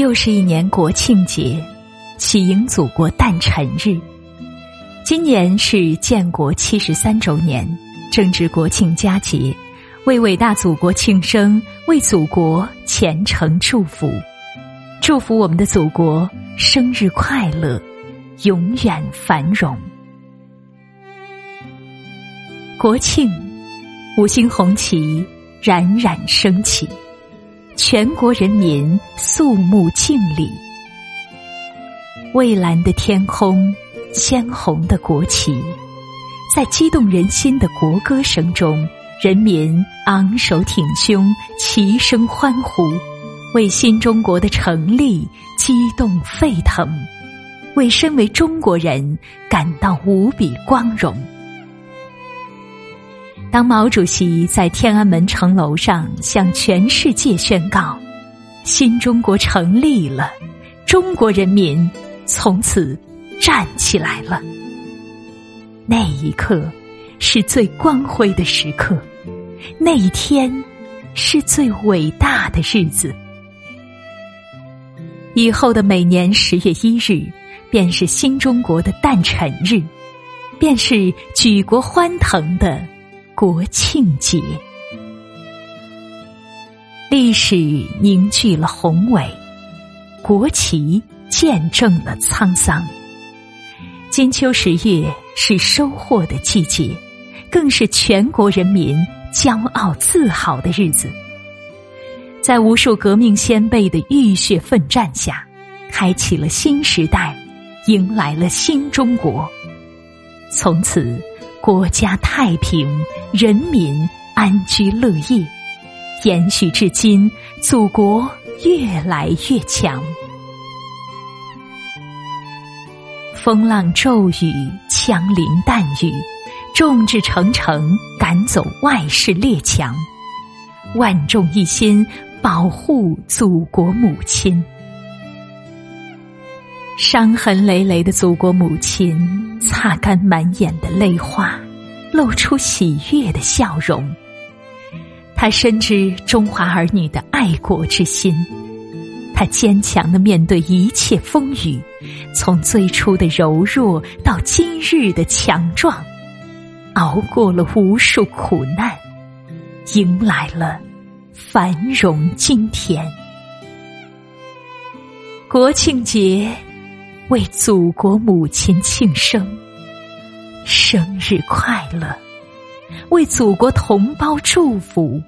又是一年国庆节，喜迎祖国诞辰日。今年是建国七十三周年，正值国庆佳节，为伟大祖国庆生，为祖国虔诚祝福，祝福我们的祖国生日快乐，永远繁荣。国庆，五星红旗冉冉升起。全国人民肃穆敬礼，蔚蓝的天空，鲜红的国旗，在激动人心的国歌声中，人民昂首挺胸，齐声欢呼，为新中国的成立激动沸腾，为身为中国人感到无比光荣。当毛主席在天安门城楼上向全世界宣告“新中国成立了”，中国人民从此站起来了。那一刻是最光辉的时刻，那一天是最伟大的日子。以后的每年十月一日，便是新中国的诞辰日，便是举国欢腾的。国庆节，历史凝聚了宏伟，国旗见证了沧桑。金秋十月是收获的季节，更是全国人民骄傲自豪的日子。在无数革命先辈的浴血奋战下，开启了新时代，迎来了新中国。从此。国家太平，人民安居乐业，延续至今，祖国越来越强。风浪骤雨，枪林弹雨，众志成城，赶走外势列强，万众一心，保护祖国母亲。伤痕累累的祖国母亲。擦干满眼的泪花，露出喜悦的笑容。他深知中华儿女的爱国之心，他坚强的面对一切风雨，从最初的柔弱到今日的强壮，熬过了无数苦难，迎来了繁荣今天。国庆节。为祖国母亲庆生，生日快乐！为祖国同胞祝福，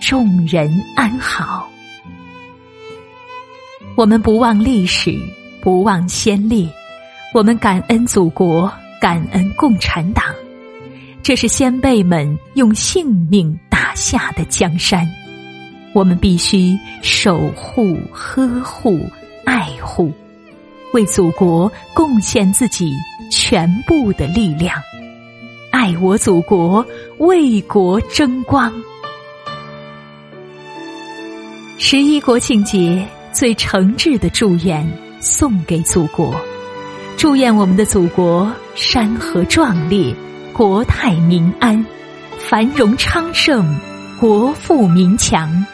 众人安好。我们不忘历史，不忘先烈，我们感恩祖国，感恩共产党。这是先辈们用性命打下的江山，我们必须守护、呵护、爱护。为祖国贡献自己全部的力量，爱我祖国，为国争光。十一国庆节最诚挚的祝愿送给祖国，祝愿我们的祖国山河壮烈，国泰民安，繁荣昌盛，国富民强。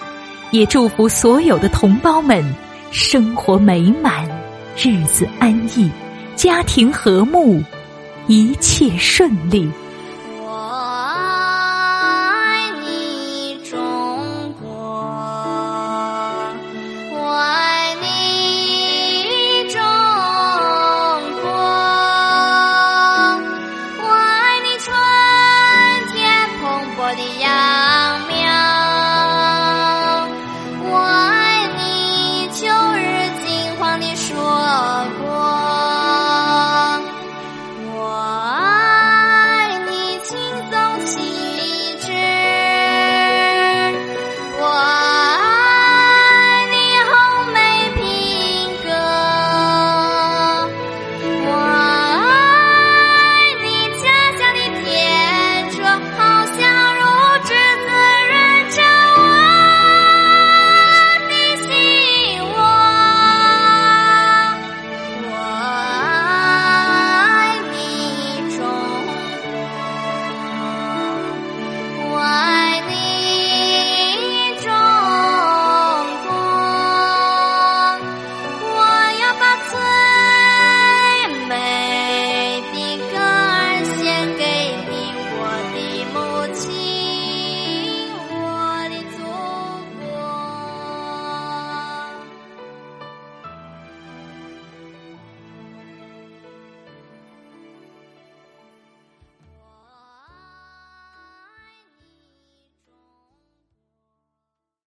也祝福所有的同胞们生活美满。日子安逸，家庭和睦，一切顺利。